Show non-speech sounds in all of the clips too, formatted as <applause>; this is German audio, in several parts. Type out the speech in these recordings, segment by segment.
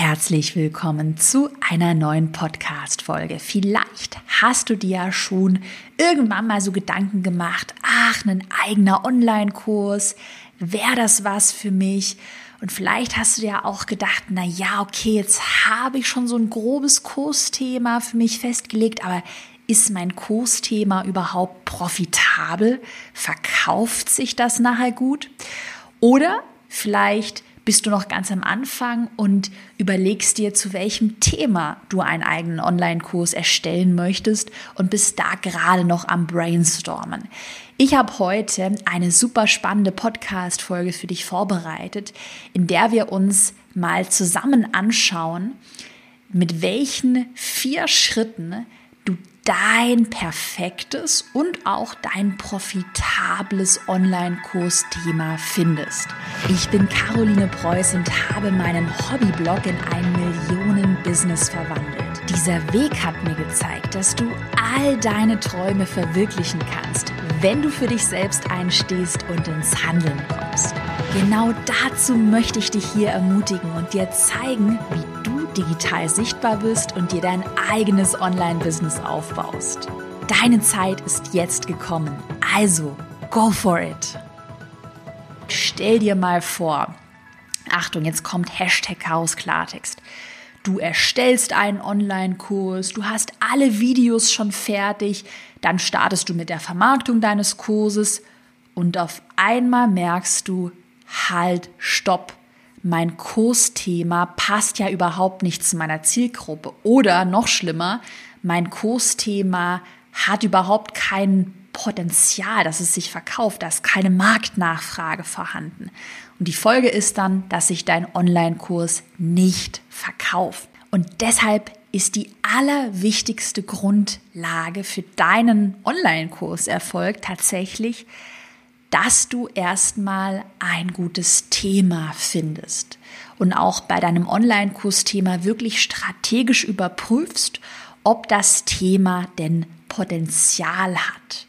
herzlich willkommen zu einer neuen Podcast-Folge. Vielleicht hast du dir ja schon irgendwann mal so Gedanken gemacht, ach, ein eigener Online-Kurs, wäre das was für mich? Und vielleicht hast du dir auch gedacht, na ja, okay, jetzt habe ich schon so ein grobes Kursthema für mich festgelegt, aber ist mein Kursthema überhaupt profitabel? Verkauft sich das nachher gut? Oder vielleicht bist du noch ganz am Anfang und überlegst dir, zu welchem Thema du einen eigenen Online-Kurs erstellen möchtest und bist da gerade noch am Brainstormen. Ich habe heute eine super spannende Podcast-Folge für dich vorbereitet, in der wir uns mal zusammen anschauen, mit welchen vier Schritten dein perfektes und auch dein profitables Online-Kursthema findest. Ich bin Caroline Preuß und habe meinen Hobbyblog in ein Millionen-Business verwandelt. Dieser Weg hat mir gezeigt, dass du all deine Träume verwirklichen kannst, wenn du für dich selbst einstehst und ins Handeln kommst. Genau dazu möchte ich dich hier ermutigen und dir zeigen, wie digital sichtbar bist und dir dein eigenes Online-Business aufbaust. Deine Zeit ist jetzt gekommen. Also, go for it. Stell dir mal vor, Achtung, jetzt kommt Hashtag Chaos Klartext. Du erstellst einen Online-Kurs, du hast alle Videos schon fertig, dann startest du mit der Vermarktung deines Kurses und auf einmal merkst du, halt, stopp, mein Kursthema passt ja überhaupt nicht zu meiner Zielgruppe. Oder noch schlimmer, mein Kursthema hat überhaupt kein Potenzial, dass es sich verkauft, da ist keine Marktnachfrage vorhanden. Und die Folge ist dann, dass sich dein Online-Kurs nicht verkauft. Und deshalb ist die allerwichtigste Grundlage für deinen Online-Kurserfolg tatsächlich, dass du erstmal ein gutes Thema findest und auch bei deinem Online-Kursthema wirklich strategisch überprüfst, ob das Thema denn Potenzial hat,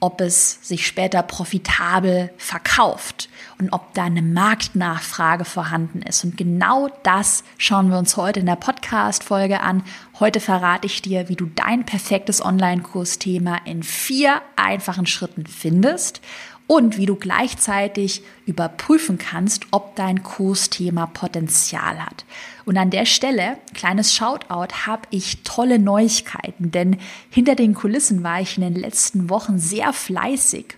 ob es sich später profitabel verkauft und ob da eine Marktnachfrage vorhanden ist. Und genau das schauen wir uns heute in der Podcast-Folge an. Heute verrate ich dir, wie du dein perfektes Online-Kursthema in vier einfachen Schritten findest und wie du gleichzeitig überprüfen kannst, ob dein Kursthema Potenzial hat. Und an der Stelle, kleines Shoutout, habe ich tolle Neuigkeiten, denn hinter den Kulissen war ich in den letzten Wochen sehr fleißig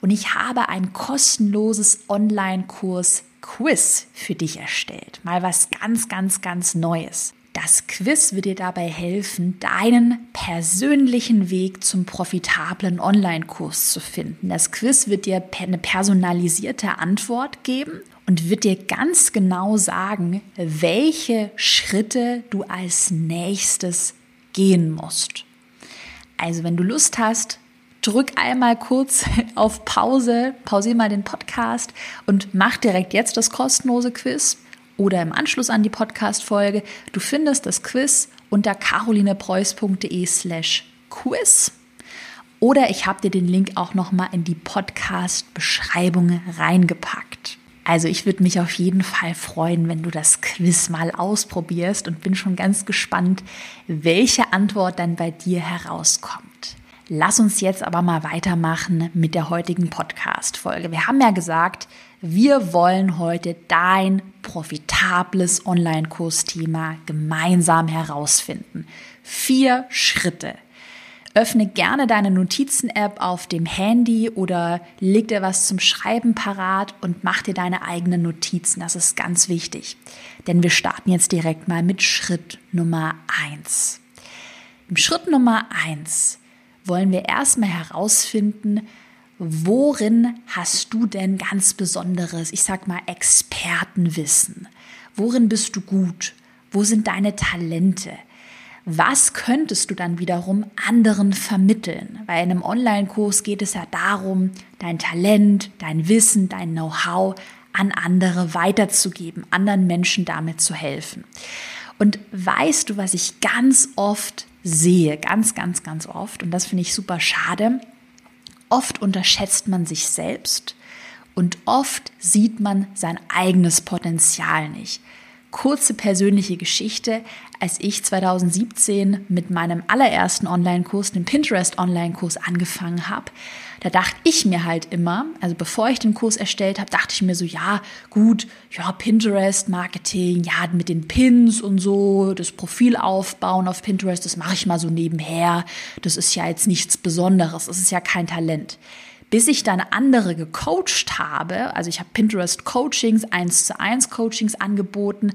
und ich habe ein kostenloses Online-Kurs-Quiz für dich erstellt. Mal was ganz, ganz, ganz Neues. Das Quiz wird dir dabei helfen, deinen persönlichen Weg zum profitablen Online-Kurs zu finden. Das Quiz wird dir eine personalisierte Antwort geben und wird dir ganz genau sagen, welche Schritte du als nächstes gehen musst. Also wenn du Lust hast, drück einmal kurz <laughs> auf Pause, pausier mal den Podcast und mach direkt jetzt das kostenlose Quiz oder im Anschluss an die Podcast-Folge. Du findest das Quiz unter carolinepreuß.de slash quiz. Oder ich habe dir den Link auch nochmal in die Podcast-Beschreibung reingepackt. Also ich würde mich auf jeden Fall freuen, wenn du das Quiz mal ausprobierst und bin schon ganz gespannt, welche Antwort dann bei dir herauskommt. Lass uns jetzt aber mal weitermachen mit der heutigen Podcast-Folge. Wir haben ja gesagt, wir wollen heute dein profitables Online-Kursthema gemeinsam herausfinden. Vier Schritte. Öffne gerne deine Notizen-App auf dem Handy oder leg dir was zum Schreiben parat und mach dir deine eigenen Notizen. Das ist ganz wichtig. Denn wir starten jetzt direkt mal mit Schritt Nummer eins. Im Schritt Nummer eins wollen wir erstmal herausfinden, worin hast du denn ganz besonderes, ich sag mal, Expertenwissen? Worin bist du gut? Wo sind deine Talente? Was könntest du dann wiederum anderen vermitteln? Weil in einem Online-Kurs geht es ja darum, dein Talent, dein Wissen, dein Know-how an andere weiterzugeben, anderen Menschen damit zu helfen. Und weißt du, was ich ganz oft sehe, ganz, ganz, ganz oft, und das finde ich super schade, oft unterschätzt man sich selbst und oft sieht man sein eigenes Potenzial nicht. kurze persönliche Geschichte. Als ich 2017 mit meinem allerersten Online-Kurs, dem Pinterest-Online-Kurs, angefangen habe, da dachte ich mir halt immer, also bevor ich den Kurs erstellt habe, dachte ich mir so, ja, gut, ja, Pinterest, Marketing, ja, mit den Pins und so, das Profil aufbauen auf Pinterest, das mache ich mal so nebenher. Das ist ja jetzt nichts Besonderes, das ist ja kein Talent bis ich dann andere gecoacht habe. Also ich habe Pinterest Coachings, 1 zu 1 Coachings angeboten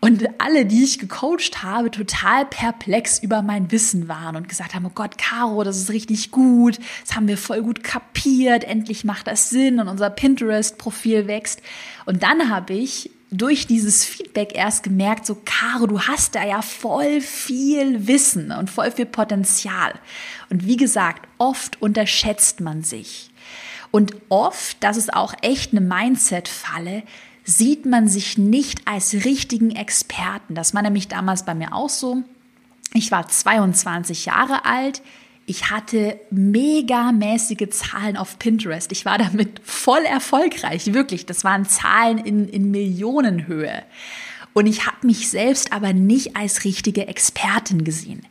und alle, die ich gecoacht habe, total perplex über mein Wissen waren und gesagt haben, oh Gott, Caro, das ist richtig gut, das haben wir voll gut kapiert, endlich macht das Sinn und unser Pinterest-Profil wächst. Und dann habe ich durch dieses Feedback erst gemerkt, so, Caro, du hast da ja voll viel Wissen und voll viel Potenzial. Und wie gesagt, oft unterschätzt man sich. Und oft, das ist auch echt eine Mindset-Falle, sieht man sich nicht als richtigen Experten. Das war nämlich damals bei mir auch so. Ich war 22 Jahre alt. Ich hatte megamäßige Zahlen auf Pinterest. Ich war damit voll erfolgreich, wirklich. Das waren Zahlen in, in Millionenhöhe. Und ich habe mich selbst aber nicht als richtige Expertin gesehen.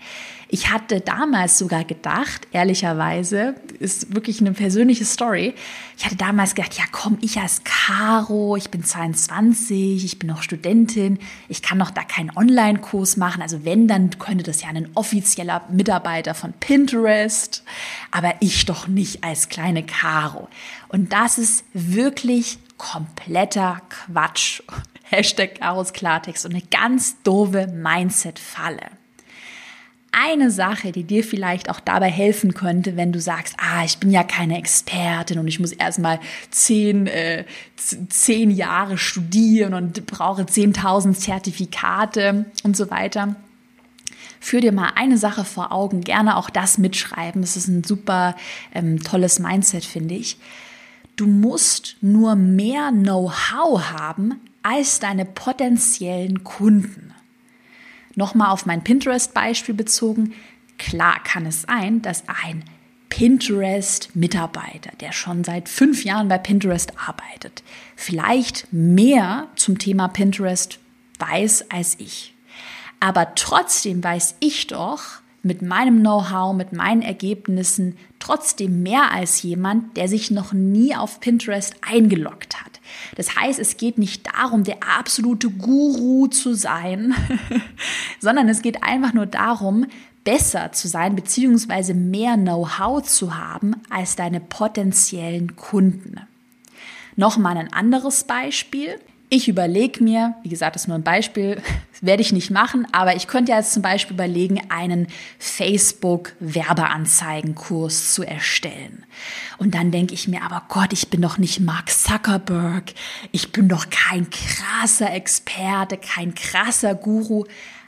Ich hatte damals sogar gedacht, ehrlicherweise, ist wirklich eine persönliche Story. Ich hatte damals gedacht, ja komm, ich als Caro, ich bin 22, ich bin noch Studentin, ich kann noch da keinen Online-Kurs machen. Also wenn, dann könnte das ja ein offizieller Mitarbeiter von Pinterest, aber ich doch nicht als kleine Caro. Und das ist wirklich kompletter Quatsch. Hashtag Karos Klartext und eine ganz doofe Mindset-Falle eine Sache, die dir vielleicht auch dabei helfen könnte, wenn du sagst, ah, ich bin ja keine Expertin und ich muss erstmal zehn, äh, zehn Jahre studieren und brauche 10.000 Zertifikate und so weiter. Führ dir mal eine Sache vor Augen, gerne auch das mitschreiben. Das ist ein super ähm, tolles Mindset, finde ich. Du musst nur mehr Know-how haben als deine potenziellen Kunden. Nochmal auf mein Pinterest-Beispiel bezogen. Klar kann es sein, dass ein Pinterest-Mitarbeiter, der schon seit fünf Jahren bei Pinterest arbeitet, vielleicht mehr zum Thema Pinterest weiß als ich. Aber trotzdem weiß ich doch mit meinem Know-how, mit meinen Ergebnissen trotzdem mehr als jemand, der sich noch nie auf Pinterest eingeloggt hat. Das heißt, es geht nicht darum, der absolute Guru zu sein, <laughs> sondern es geht einfach nur darum, besser zu sein beziehungsweise mehr Know-how zu haben als deine potenziellen Kunden. Nochmal ein anderes Beispiel. Ich überlege mir, wie gesagt, das ist nur ein Beispiel, <laughs> werde ich nicht machen, aber ich könnte jetzt zum Beispiel überlegen, einen Facebook-Werbeanzeigenkurs zu erstellen. Und dann denke ich mir, aber Gott, ich bin doch nicht Mark Zuckerberg, ich bin doch kein krasser Experte, kein krasser Guru.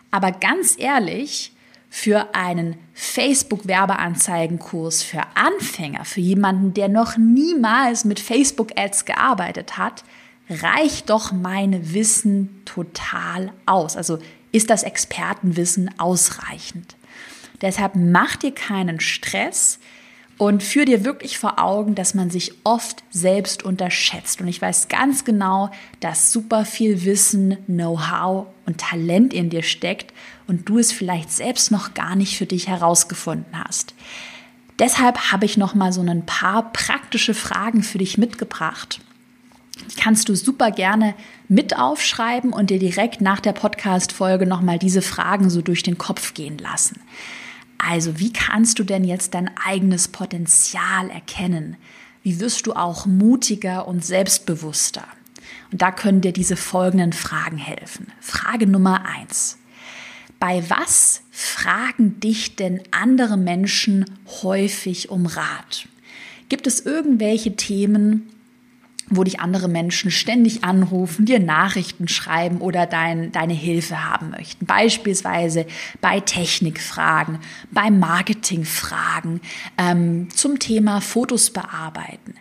Aber ganz ehrlich, für einen Facebook-Werbeanzeigenkurs für Anfänger, für jemanden, der noch niemals mit Facebook-Ads gearbeitet hat, reicht doch mein Wissen total aus? Also ist das Expertenwissen ausreichend? Deshalb mach dir keinen Stress und führ dir wirklich vor Augen, dass man sich oft selbst unterschätzt. Und ich weiß ganz genau, dass super viel Wissen, Know-how und Talent in dir steckt und du es vielleicht selbst noch gar nicht für dich herausgefunden hast. Deshalb habe ich noch mal so ein paar praktische Fragen für dich mitgebracht kannst du super gerne mit aufschreiben und dir direkt nach der Podcast-Folge nochmal diese Fragen so durch den Kopf gehen lassen. Also, wie kannst du denn jetzt dein eigenes Potenzial erkennen? Wie wirst du auch mutiger und selbstbewusster? Und da können dir diese folgenden Fragen helfen. Frage Nummer eins. Bei was fragen dich denn andere Menschen häufig um Rat? Gibt es irgendwelche Themen, wo dich andere Menschen ständig anrufen, dir Nachrichten schreiben oder dein, deine Hilfe haben möchten. Beispielsweise bei Technikfragen, bei Marketingfragen, ähm, zum Thema Fotos bearbeiten.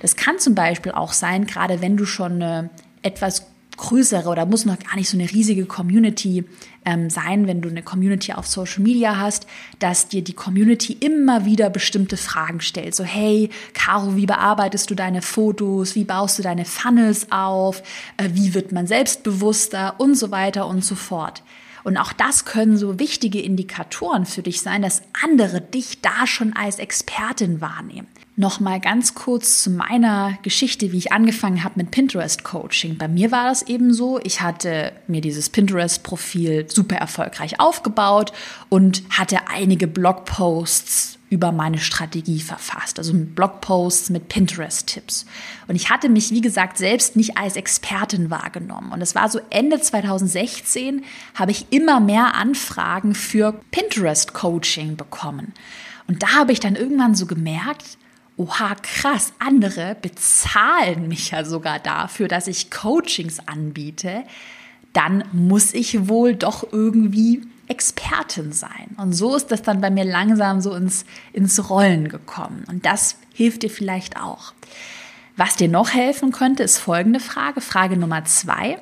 Das kann zum Beispiel auch sein, gerade wenn du schon eine etwas größere oder muss noch gar nicht so eine riesige Community ähm, sein, wenn du eine Community auf Social Media hast, dass dir die Community immer wieder bestimmte Fragen stellt. So, hey, Caro, wie bearbeitest du deine Fotos? Wie baust du deine Funnels auf? Äh, wie wird man selbstbewusster? Und so weiter und so fort. Und auch das können so wichtige Indikatoren für dich sein, dass andere dich da schon als Expertin wahrnehmen. Nochmal ganz kurz zu meiner Geschichte, wie ich angefangen habe mit Pinterest Coaching. Bei mir war das eben so, ich hatte mir dieses Pinterest Profil super erfolgreich aufgebaut und hatte einige Blogposts über meine Strategie verfasst, also Blogposts mit Pinterest-Tipps. Und ich hatte mich, wie gesagt, selbst nicht als Expertin wahrgenommen. Und es war so Ende 2016, habe ich immer mehr Anfragen für Pinterest-Coaching bekommen. Und da habe ich dann irgendwann so gemerkt, oha, krass, andere bezahlen mich ja sogar dafür, dass ich Coachings anbiete, dann muss ich wohl doch irgendwie Expertin sein. Und so ist das dann bei mir langsam so ins, ins Rollen gekommen. Und das hilft dir vielleicht auch. Was dir noch helfen könnte, ist folgende Frage. Frage Nummer zwei.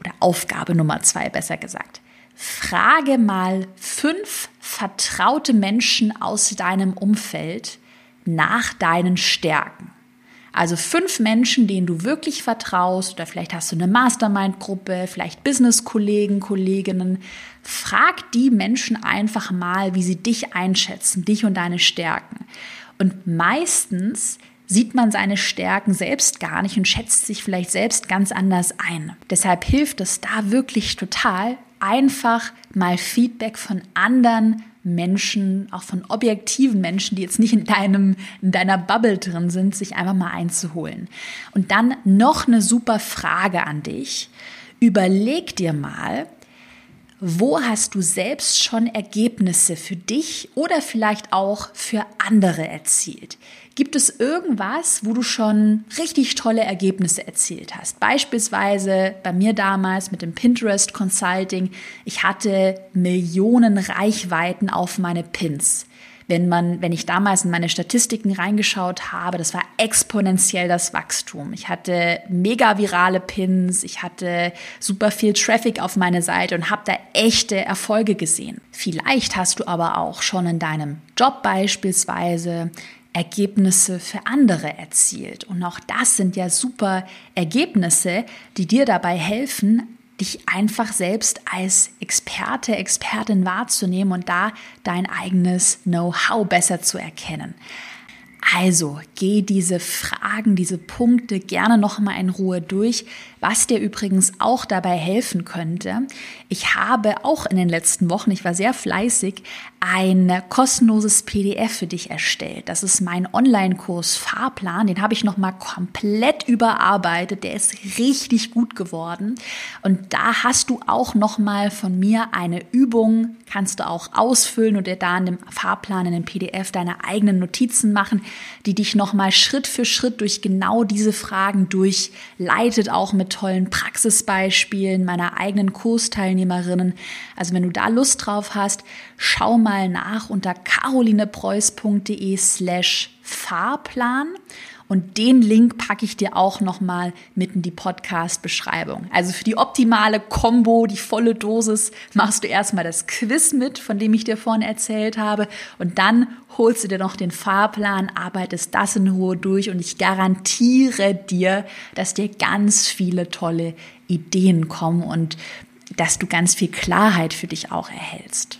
Oder Aufgabe Nummer zwei, besser gesagt. Frage mal fünf vertraute Menschen aus deinem Umfeld, nach deinen Stärken. Also fünf Menschen, denen du wirklich vertraust, oder vielleicht hast du eine Mastermind-Gruppe, vielleicht Business-Kollegen, Kolleginnen. Frag die Menschen einfach mal, wie sie dich einschätzen, dich und deine Stärken. Und meistens sieht man seine Stärken selbst gar nicht und schätzt sich vielleicht selbst ganz anders ein. Deshalb hilft es da wirklich total, einfach mal Feedback von anderen Menschen, auch von objektiven Menschen, die jetzt nicht in deinem, in deiner Bubble drin sind, sich einfach mal einzuholen. Und dann noch eine super Frage an dich. Überleg dir mal, wo hast du selbst schon Ergebnisse für dich oder vielleicht auch für andere erzielt? Gibt es irgendwas, wo du schon richtig tolle Ergebnisse erzielt hast? Beispielsweise bei mir damals mit dem Pinterest Consulting. Ich hatte Millionen Reichweiten auf meine Pins. Wenn man, wenn ich damals in meine Statistiken reingeschaut habe, das war exponentiell das Wachstum. Ich hatte mega virale Pins, ich hatte super viel Traffic auf meine Seite und habe da echte Erfolge gesehen. Vielleicht hast du aber auch schon in deinem Job beispielsweise Ergebnisse für andere erzielt. Und auch das sind ja super Ergebnisse, die dir dabei helfen, dich einfach selbst als Experte, Expertin wahrzunehmen und da dein eigenes Know-how besser zu erkennen. Also geh diese Fragen, diese Punkte gerne noch mal in Ruhe durch. Was dir übrigens auch dabei helfen könnte, ich habe auch in den letzten Wochen, ich war sehr fleißig, ein kostenloses PDF für dich erstellt. Das ist mein Online-Kurs Fahrplan. Den habe ich noch mal komplett überarbeitet. Der ist richtig gut geworden. Und da hast du auch noch mal von mir eine Übung, kannst du auch ausfüllen und dir da in dem Fahrplan, in dem PDF deine eigenen Notizen machen, die dich noch mal Schritt für Schritt durch genau diese Fragen durchleitet, auch mit tollen Praxisbeispielen meiner eigenen Kursteilnehmerinnen. Also wenn du da Lust drauf hast, schau mal nach unter carolinepreuß.de slash Fahrplan. Und den Link packe ich dir auch nochmal mit in die Podcast-Beschreibung. Also für die optimale Combo, die volle Dosis, machst du erstmal das Quiz mit, von dem ich dir vorhin erzählt habe. Und dann holst du dir noch den Fahrplan, arbeitest das in Ruhe durch und ich garantiere dir, dass dir ganz viele tolle Ideen kommen und dass du ganz viel Klarheit für dich auch erhältst.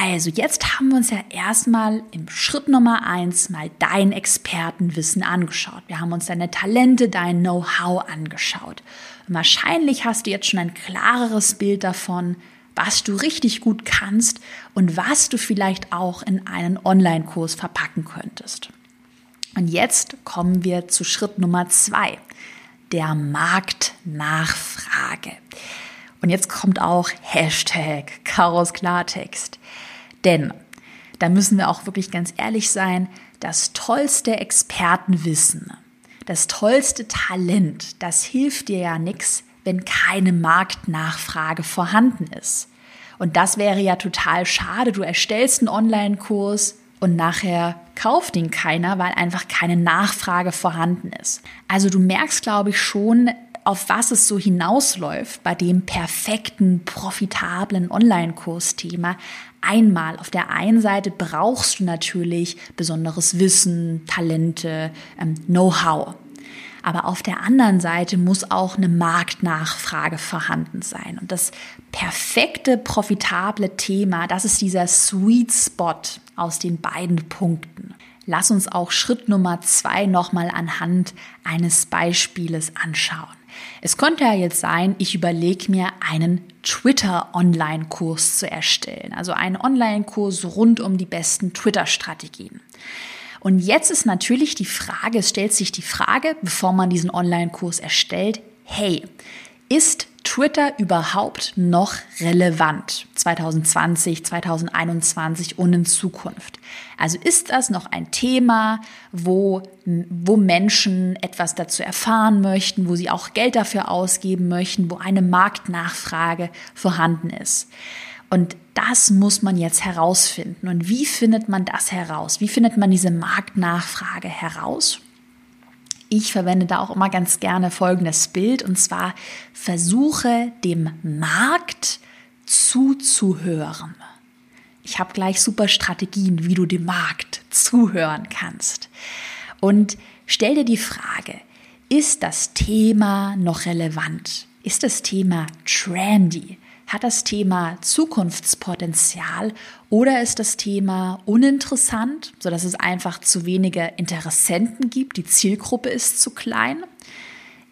Also jetzt haben wir uns ja erstmal im Schritt Nummer eins mal dein Expertenwissen angeschaut. Wir haben uns deine Talente, dein Know-how angeschaut. Und wahrscheinlich hast du jetzt schon ein klareres Bild davon, was du richtig gut kannst und was du vielleicht auch in einen Online-Kurs verpacken könntest. Und jetzt kommen wir zu Schritt Nummer zwei, der Marktnachfrage. Und jetzt kommt auch Hashtag Karos Klartext. Denn, da müssen wir auch wirklich ganz ehrlich sein, das tollste Expertenwissen, das tollste Talent, das hilft dir ja nichts, wenn keine Marktnachfrage vorhanden ist. Und das wäre ja total schade. Du erstellst einen Online-Kurs und nachher kauft ihn keiner, weil einfach keine Nachfrage vorhanden ist. Also du merkst, glaube ich, schon, auf was es so hinausläuft bei dem perfekten, profitablen Online-Kursthema. Einmal auf der einen Seite brauchst du natürlich besonderes Wissen, Talente, ähm, Know-how. Aber auf der anderen Seite muss auch eine Marktnachfrage vorhanden sein. Und das perfekte, profitable Thema, das ist dieser Sweet Spot aus den beiden Punkten. Lass uns auch Schritt Nummer zwei nochmal anhand eines Beispieles anschauen. Es könnte ja jetzt sein, ich überlege mir einen Twitter-Online-Kurs zu erstellen. Also einen Online-Kurs rund um die besten Twitter-Strategien. Und jetzt ist natürlich die Frage, es stellt sich die Frage, bevor man diesen Online-Kurs erstellt, hey, ist Twitter überhaupt noch relevant 2020, 2021 und in Zukunft? Also ist das noch ein Thema, wo, wo Menschen etwas dazu erfahren möchten, wo sie auch Geld dafür ausgeben möchten, wo eine Marktnachfrage vorhanden ist? Und das muss man jetzt herausfinden. Und wie findet man das heraus? Wie findet man diese Marktnachfrage heraus? Ich verwende da auch immer ganz gerne folgendes Bild und zwar versuche dem Markt zuzuhören. Ich habe gleich super Strategien, wie du dem Markt zuhören kannst. Und stell dir die Frage, ist das Thema noch relevant? Ist das Thema trendy? Hat das Thema Zukunftspotenzial oder ist das Thema uninteressant, sodass es einfach zu wenige Interessenten gibt? Die Zielgruppe ist zu klein?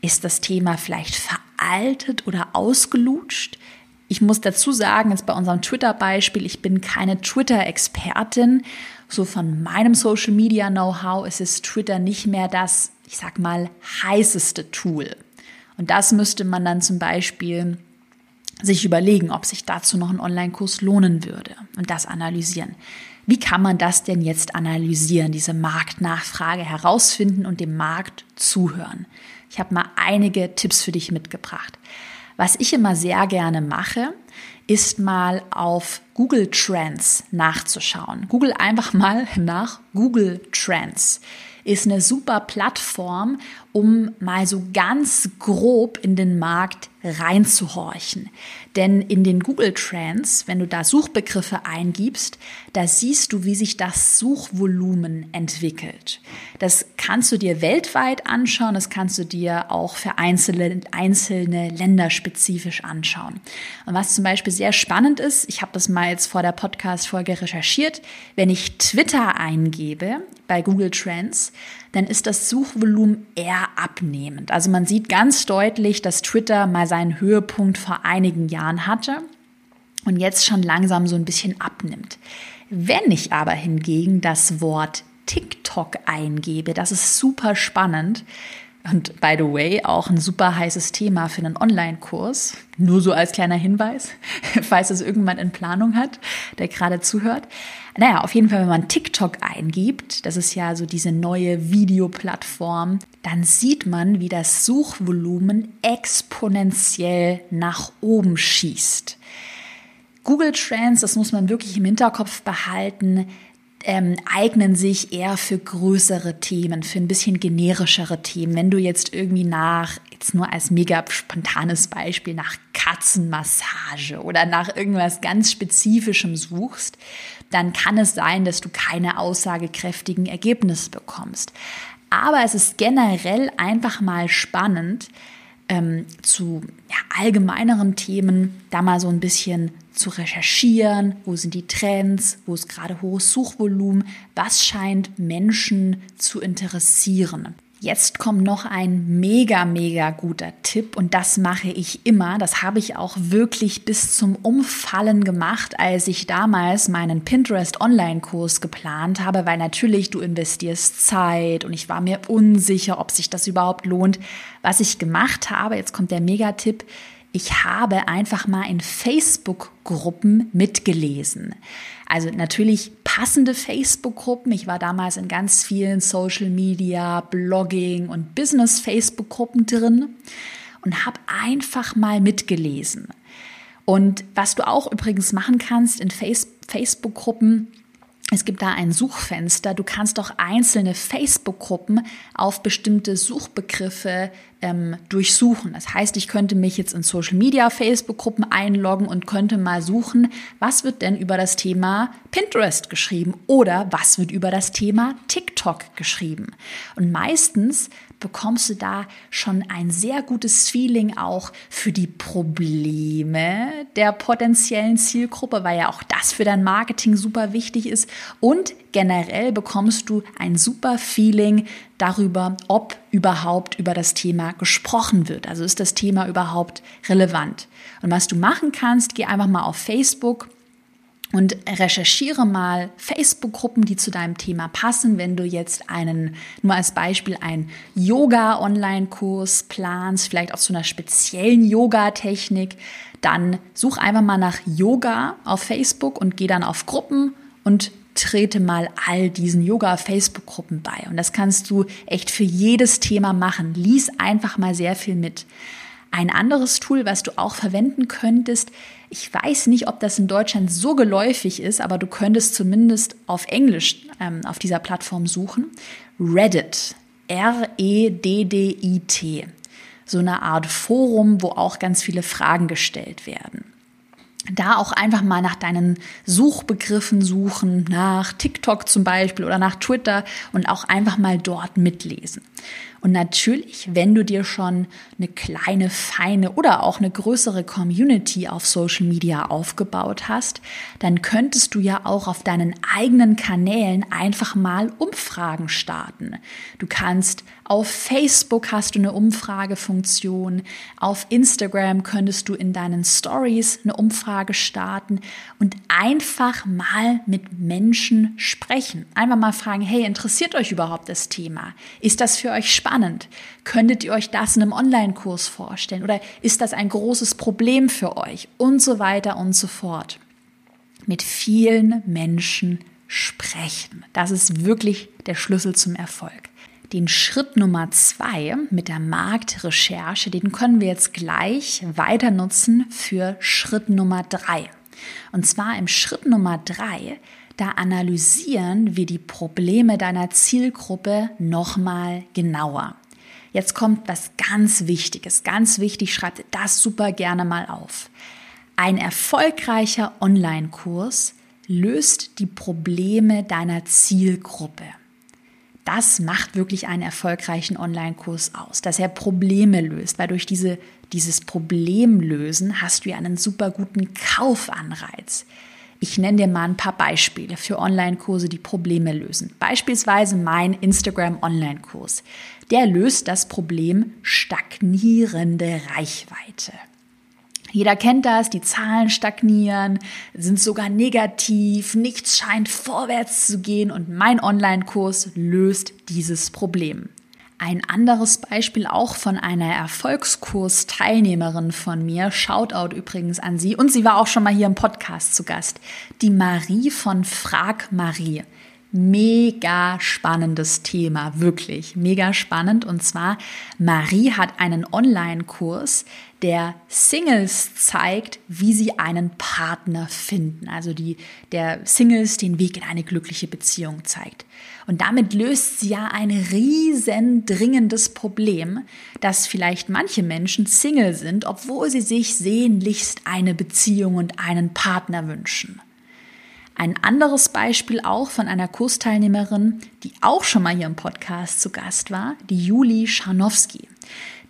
Ist das Thema vielleicht veraltet oder ausgelutscht? Ich muss dazu sagen, jetzt bei unserem Twitter-Beispiel, ich bin keine Twitter-Expertin. So von meinem Social Media Know-how ist es Twitter nicht mehr das, ich sag mal, heißeste Tool. Und das müsste man dann zum Beispiel sich überlegen, ob sich dazu noch ein Online-Kurs lohnen würde und das analysieren. Wie kann man das denn jetzt analysieren, diese Marktnachfrage herausfinden und dem Markt zuhören? Ich habe mal einige Tipps für dich mitgebracht. Was ich immer sehr gerne mache, ist mal auf Google Trends nachzuschauen. Google einfach mal nach Google Trends ist eine super Plattform, um mal so ganz grob in den Markt reinzuhorchen. Denn in den Google Trends, wenn du da Suchbegriffe eingibst, da siehst du, wie sich das Suchvolumen entwickelt. Das kannst du dir weltweit anschauen, das kannst du dir auch für einzelne, einzelne Länder spezifisch anschauen. Und was zum Beispiel sehr spannend ist, ich habe das mal jetzt vor der Podcast-Folge recherchiert, wenn ich Twitter eingebe bei Google Trends, dann ist das Suchvolumen eher abnehmend. Also man sieht ganz deutlich, dass Twitter mal seinen Höhepunkt vor einigen Jahren hatte und jetzt schon langsam so ein bisschen abnimmt. Wenn ich aber hingegen das Wort TikTok eingebe, das ist super spannend, und by the way, auch ein super heißes Thema für einen Online-Kurs. Nur so als kleiner Hinweis, <laughs> falls es irgendwann in Planung hat, der gerade zuhört. Naja, auf jeden Fall, wenn man TikTok eingibt, das ist ja so diese neue Videoplattform, dann sieht man, wie das Suchvolumen exponentiell nach oben schießt. Google Trends, das muss man wirklich im Hinterkopf behalten, ähm, eignen sich eher für größere Themen, für ein bisschen generischere Themen. Wenn du jetzt irgendwie nach, jetzt nur als mega spontanes Beispiel, nach Katzenmassage oder nach irgendwas ganz Spezifischem suchst, dann kann es sein, dass du keine aussagekräftigen Ergebnisse bekommst. Aber es ist generell einfach mal spannend, ähm, zu ja, allgemeineren Themen da mal so ein bisschen zu recherchieren, wo sind die Trends, wo ist gerade hohes Suchvolumen, was scheint Menschen zu interessieren. Jetzt kommt noch ein mega, mega guter Tipp und das mache ich immer. Das habe ich auch wirklich bis zum Umfallen gemacht, als ich damals meinen Pinterest Online-Kurs geplant habe, weil natürlich du investierst Zeit und ich war mir unsicher, ob sich das überhaupt lohnt. Was ich gemacht habe, jetzt kommt der Mega-Tipp, ich habe einfach mal in Facebook-Gruppen mitgelesen. Also natürlich passende Facebook-Gruppen. Ich war damals in ganz vielen Social Media, Blogging und Business Facebook-Gruppen drin und habe einfach mal mitgelesen. Und was du auch übrigens machen kannst in Facebook-Gruppen, es gibt da ein Suchfenster. Du kannst auch einzelne Facebook-Gruppen auf bestimmte Suchbegriffe ähm, durchsuchen. Das heißt, ich könnte mich jetzt in Social Media Facebook-Gruppen einloggen und könnte mal suchen, was wird denn über das Thema Pinterest geschrieben oder was wird über das Thema TikTok geschrieben. Und meistens bekommst du da schon ein sehr gutes Feeling auch für die Probleme der potenziellen Zielgruppe, weil ja auch das für dein Marketing super wichtig ist. Und generell bekommst du ein super Feeling darüber, ob überhaupt über das Thema gesprochen wird. Also ist das Thema überhaupt relevant. Und was du machen kannst, geh einfach mal auf Facebook und recherchiere mal Facebook-Gruppen, die zu deinem Thema passen. Wenn du jetzt einen, nur als Beispiel, einen Yoga-Online-Kurs planst, vielleicht auch zu einer speziellen Yoga-Technik, dann such einfach mal nach Yoga auf Facebook und geh dann auf Gruppen und trete mal all diesen Yoga-Facebook-Gruppen bei. Und das kannst du echt für jedes Thema machen. Lies einfach mal sehr viel mit. Ein anderes Tool, was du auch verwenden könntest, ich weiß nicht, ob das in Deutschland so geläufig ist, aber du könntest zumindest auf Englisch ähm, auf dieser Plattform suchen. Reddit. R-E-D-D-I-T. So eine Art Forum, wo auch ganz viele Fragen gestellt werden da auch einfach mal nach deinen Suchbegriffen suchen, nach TikTok zum Beispiel oder nach Twitter und auch einfach mal dort mitlesen. Und natürlich, wenn du dir schon eine kleine, feine oder auch eine größere Community auf Social Media aufgebaut hast, dann könntest du ja auch auf deinen eigenen Kanälen einfach mal Umfragen starten. Du kannst auf Facebook hast du eine Umfragefunktion, auf Instagram könntest du in deinen Stories eine Umfrage starten und einfach mal mit Menschen sprechen. Einfach mal fragen, hey, interessiert euch überhaupt das Thema? Ist das für euch spannend? Spannend? Könntet ihr euch das in einem Online-Kurs vorstellen? Oder ist das ein großes Problem für euch? Und so weiter und so fort. Mit vielen Menschen sprechen. Das ist wirklich der Schlüssel zum Erfolg. Den Schritt Nummer zwei mit der Marktrecherche, den können wir jetzt gleich weiter nutzen für Schritt Nummer drei. Und zwar im Schritt Nummer drei da analysieren wir die Probleme deiner Zielgruppe nochmal genauer. Jetzt kommt was ganz Wichtiges, ganz wichtig, schreib das super gerne mal auf. Ein erfolgreicher Online-Kurs löst die Probleme deiner Zielgruppe. Das macht wirklich einen erfolgreichen Online-Kurs aus, dass er Probleme löst, weil durch diese, dieses Problemlösen hast du ja einen super guten Kaufanreiz. Ich nenne dir mal ein paar Beispiele für Online-Kurse, die Probleme lösen. Beispielsweise mein Instagram Online-Kurs. Der löst das Problem stagnierende Reichweite. Jeder kennt das, die Zahlen stagnieren, sind sogar negativ, nichts scheint vorwärts zu gehen und mein Online-Kurs löst dieses Problem. Ein anderes Beispiel auch von einer Erfolgskurs-Teilnehmerin von mir, Shoutout übrigens an sie, und sie war auch schon mal hier im Podcast zu Gast, die Marie von Frag Marie. Mega spannendes Thema, wirklich mega spannend. Und zwar, Marie hat einen Online-Kurs, der Singles zeigt, wie sie einen Partner finden. Also die, der Singles den Weg in eine glückliche Beziehung zeigt. Und damit löst sie ja ein riesen dringendes Problem, dass vielleicht manche Menschen Single sind, obwohl sie sich sehnlichst eine Beziehung und einen Partner wünschen. Ein anderes Beispiel auch von einer Kursteilnehmerin, die auch schon mal hier im Podcast zu Gast war, die Juli Scharnowski.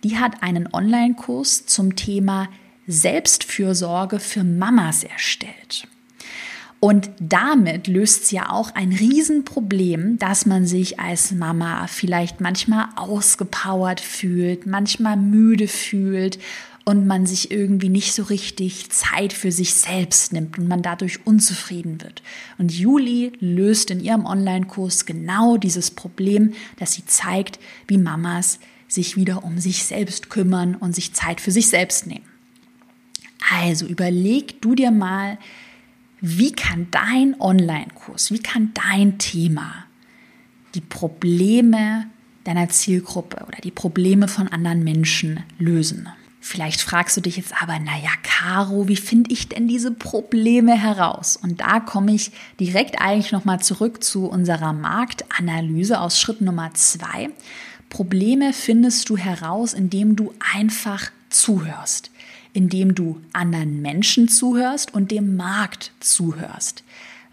Die hat einen Online-Kurs zum Thema Selbstfürsorge für Mamas erstellt. Und damit löst sie ja auch ein Riesenproblem, dass man sich als Mama vielleicht manchmal ausgepowert fühlt, manchmal müde fühlt und man sich irgendwie nicht so richtig Zeit für sich selbst nimmt und man dadurch unzufrieden wird. Und Juli löst in ihrem Online-Kurs genau dieses Problem, dass sie zeigt, wie Mamas sich wieder um sich selbst kümmern und sich Zeit für sich selbst nehmen. Also überleg du dir mal, wie kann dein Online-Kurs, wie kann dein Thema die Probleme deiner Zielgruppe oder die Probleme von anderen Menschen lösen? Vielleicht fragst du dich jetzt aber, naja, Caro, wie finde ich denn diese Probleme heraus? Und da komme ich direkt eigentlich nochmal zurück zu unserer Marktanalyse aus Schritt Nummer zwei. Probleme findest du heraus, indem du einfach zuhörst, indem du anderen Menschen zuhörst und dem Markt zuhörst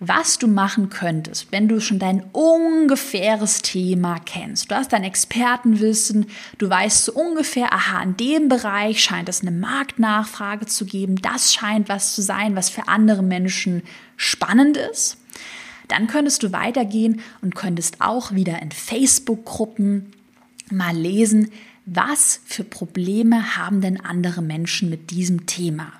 was du machen könntest, wenn du schon dein ungefähres Thema kennst. Du hast dein Expertenwissen, du weißt so ungefähr, aha, in dem Bereich scheint es eine Marktnachfrage zu geben, das scheint was zu sein, was für andere Menschen spannend ist. Dann könntest du weitergehen und könntest auch wieder in Facebook-Gruppen mal lesen, was für Probleme haben denn andere Menschen mit diesem Thema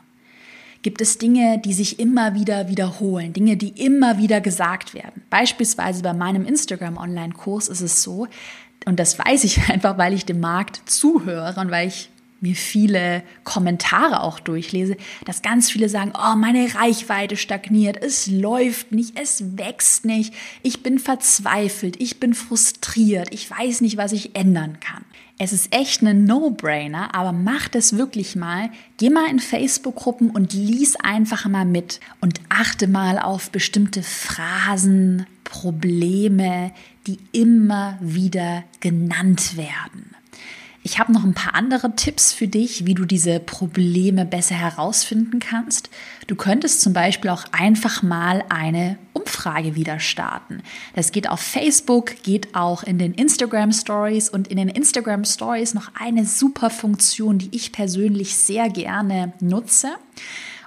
gibt es Dinge, die sich immer wieder wiederholen, Dinge, die immer wieder gesagt werden. Beispielsweise bei meinem Instagram-Online-Kurs ist es so, und das weiß ich <laughs> einfach, weil ich dem Markt zuhöre und weil ich mir viele Kommentare auch durchlese, dass ganz viele sagen, oh, meine Reichweite stagniert, es läuft nicht, es wächst nicht, ich bin verzweifelt, ich bin frustriert, ich weiß nicht, was ich ändern kann. Es ist echt ein No-Brainer, aber mach das wirklich mal. Geh mal in Facebook-Gruppen und lies einfach mal mit und achte mal auf bestimmte Phrasen, Probleme, die immer wieder genannt werden. Ich habe noch ein paar andere Tipps für dich, wie du diese Probleme besser herausfinden kannst. Du könntest zum Beispiel auch einfach mal eine Umfrage wieder starten. Das geht auf Facebook, geht auch in den Instagram Stories und in den Instagram Stories noch eine super Funktion, die ich persönlich sehr gerne nutze.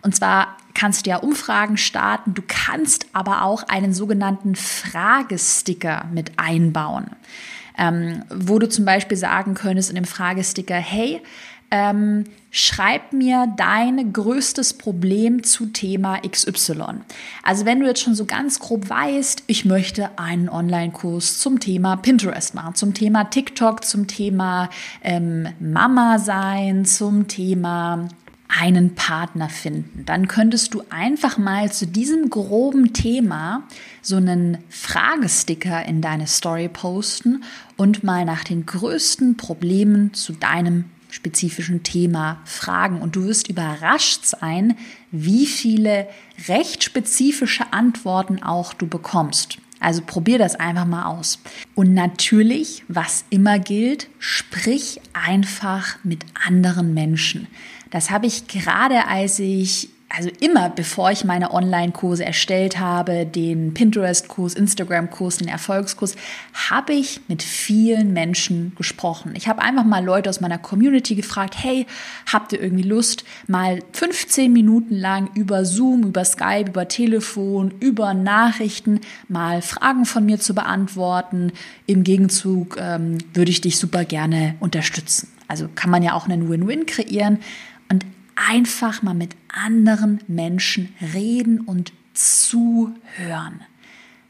Und zwar kannst du ja Umfragen starten, du kannst aber auch einen sogenannten Fragesticker mit einbauen ähm, wo du zum Beispiel sagen könntest in dem Fragesticker, hey, ähm, schreib mir dein größtes Problem zu Thema XY. Also wenn du jetzt schon so ganz grob weißt, ich möchte einen Online-Kurs zum Thema Pinterest machen, zum Thema TikTok, zum Thema ähm, Mama sein, zum Thema einen Partner finden. Dann könntest du einfach mal zu diesem groben Thema so einen Fragesticker in deine Story posten und mal nach den größten Problemen zu deinem spezifischen Thema fragen. Und du wirst überrascht sein, wie viele recht spezifische Antworten auch du bekommst. Also probier das einfach mal aus. Und natürlich, was immer gilt, sprich einfach mit anderen Menschen. Das habe ich gerade, als ich also immer bevor ich meine Online-Kurse erstellt habe, den Pinterest-Kurs, Instagram-Kurs, den Erfolgskurs, habe ich mit vielen Menschen gesprochen. Ich habe einfach mal Leute aus meiner Community gefragt, hey, habt ihr irgendwie Lust, mal 15 Minuten lang über Zoom, über Skype, über Telefon, über Nachrichten mal Fragen von mir zu beantworten. Im Gegenzug ähm, würde ich dich super gerne unterstützen. Also kann man ja auch einen Win-Win kreieren einfach mal mit anderen Menschen reden und zuhören.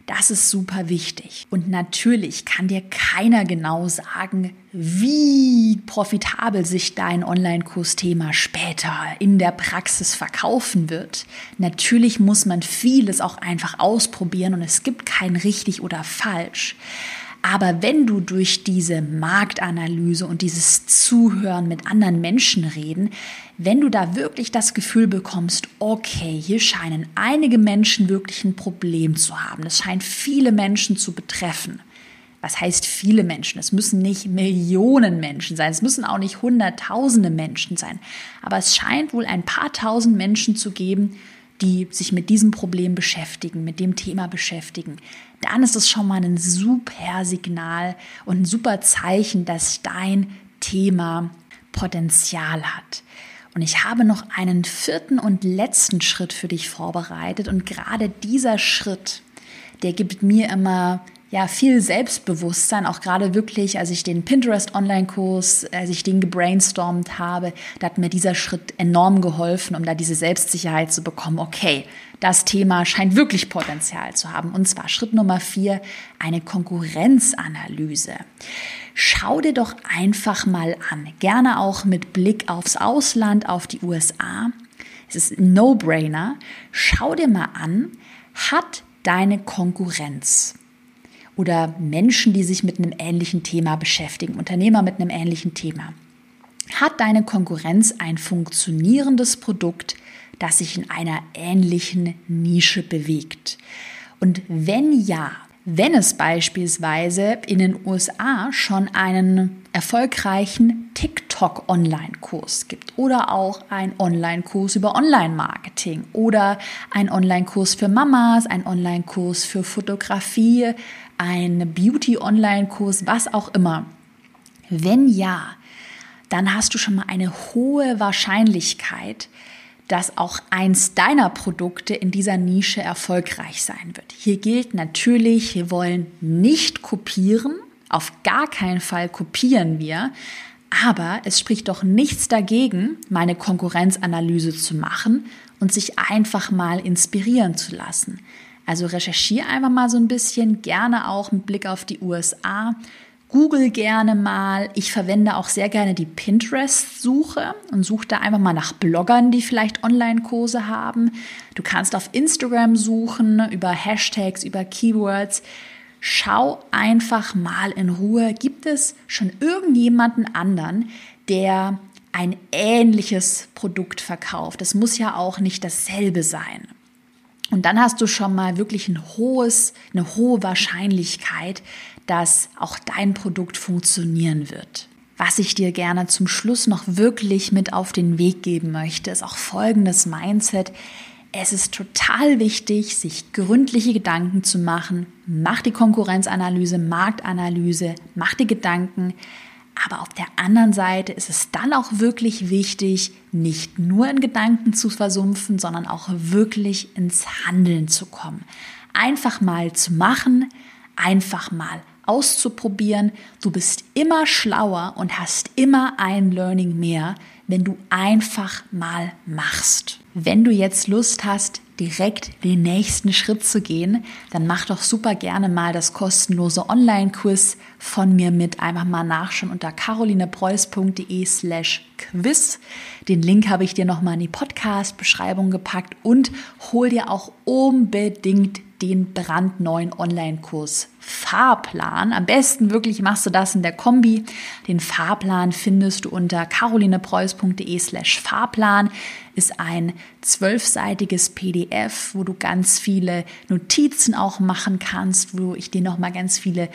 Das ist super wichtig. Und natürlich kann dir keiner genau sagen, wie profitabel sich dein Online-Kursthema später in der Praxis verkaufen wird. Natürlich muss man vieles auch einfach ausprobieren und es gibt kein richtig oder falsch. Aber wenn du durch diese Marktanalyse und dieses Zuhören mit anderen Menschen reden, wenn du da wirklich das Gefühl bekommst, okay, hier scheinen einige Menschen wirklich ein Problem zu haben, es scheint viele Menschen zu betreffen. Was heißt viele Menschen? Es müssen nicht Millionen Menschen sein, es müssen auch nicht Hunderttausende Menschen sein, aber es scheint wohl ein paar tausend Menschen zu geben, die sich mit diesem Problem beschäftigen, mit dem Thema beschäftigen, dann ist es schon mal ein super Signal und ein super Zeichen, dass dein Thema Potenzial hat. Und ich habe noch einen vierten und letzten Schritt für dich vorbereitet. Und gerade dieser Schritt, der gibt mir immer ja, viel Selbstbewusstsein, auch gerade wirklich, als ich den Pinterest Online-Kurs, als ich den gebrainstormt habe, da hat mir dieser Schritt enorm geholfen, um da diese Selbstsicherheit zu bekommen. Okay, das Thema scheint wirklich Potenzial zu haben. Und zwar Schritt Nummer vier, eine Konkurrenzanalyse. Schau dir doch einfach mal an, gerne auch mit Blick aufs Ausland, auf die USA. Es ist ein No-Brainer. Schau dir mal an, hat deine Konkurrenz oder Menschen, die sich mit einem ähnlichen Thema beschäftigen, Unternehmer mit einem ähnlichen Thema. Hat deine Konkurrenz ein funktionierendes Produkt, das sich in einer ähnlichen Nische bewegt? Und wenn ja, wenn es beispielsweise in den USA schon einen erfolgreichen TikTok-Online-Kurs gibt oder auch einen Online-Kurs über Online-Marketing oder einen Online-Kurs für Mamas, einen Online-Kurs für Fotografie, ein Beauty-Online-Kurs, was auch immer. Wenn ja, dann hast du schon mal eine hohe Wahrscheinlichkeit, dass auch eins deiner Produkte in dieser Nische erfolgreich sein wird. Hier gilt natürlich, wir wollen nicht kopieren, auf gar keinen Fall kopieren wir, aber es spricht doch nichts dagegen, meine Konkurrenzanalyse zu machen und sich einfach mal inspirieren zu lassen. Also recherchiere einfach mal so ein bisschen, gerne auch mit Blick auf die USA Google gerne mal. Ich verwende auch sehr gerne die Pinterest-Suche und suche da einfach mal nach Bloggern, die vielleicht Online-Kurse haben. Du kannst auf Instagram suchen, über Hashtags, über Keywords. Schau einfach mal in Ruhe, gibt es schon irgendjemanden anderen, der ein ähnliches Produkt verkauft? Es muss ja auch nicht dasselbe sein. Und dann hast du schon mal wirklich ein hohes, eine hohe Wahrscheinlichkeit, dass auch dein Produkt funktionieren wird. Was ich dir gerne zum Schluss noch wirklich mit auf den Weg geben möchte, ist auch folgendes Mindset. Es ist total wichtig, sich gründliche Gedanken zu machen. Mach die Konkurrenzanalyse, Marktanalyse, mach die Gedanken. Aber auf der anderen Seite ist es dann auch wirklich wichtig, nicht nur in Gedanken zu versumpfen, sondern auch wirklich ins Handeln zu kommen. Einfach mal zu machen, einfach mal auszuprobieren. Du bist immer schlauer und hast immer ein Learning mehr, wenn du einfach mal machst. Wenn du jetzt Lust hast, direkt den nächsten Schritt zu gehen, dann mach doch super gerne mal das kostenlose Online-Quiz von mir mit. Einfach mal nachschauen unter carolinepreuß.de slash quiz. Den Link habe ich dir nochmal in die Podcast-Beschreibung gepackt und hol dir auch unbedingt den brandneuen Online-Kurs Fahrplan. Am besten wirklich machst du das in der Kombi. Den Fahrplan findest du unter carolinepreuß.de slash Fahrplan. Ist ein zwölfseitiges PDF, wo du ganz viele Notizen auch machen kannst, wo ich dir nochmal ganz viele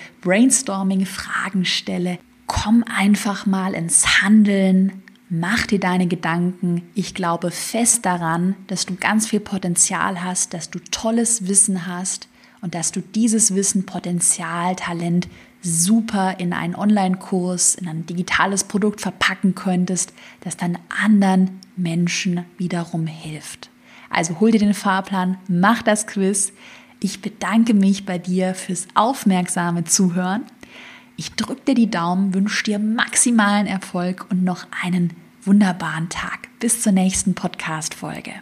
Brainstorming-Fragen stelle. Komm einfach mal ins Handeln, Mach dir deine Gedanken. Ich glaube fest daran, dass du ganz viel Potenzial hast, dass du tolles Wissen hast und dass du dieses Wissen, Potenzial, Talent super in einen Online-Kurs, in ein digitales Produkt verpacken könntest, das dann anderen Menschen wiederum hilft. Also hol dir den Fahrplan, mach das Quiz. Ich bedanke mich bei dir fürs aufmerksame Zuhören. Ich drücke dir die Daumen, wünsche dir maximalen Erfolg und noch einen wunderbaren Tag. Bis zur nächsten Podcast-Folge.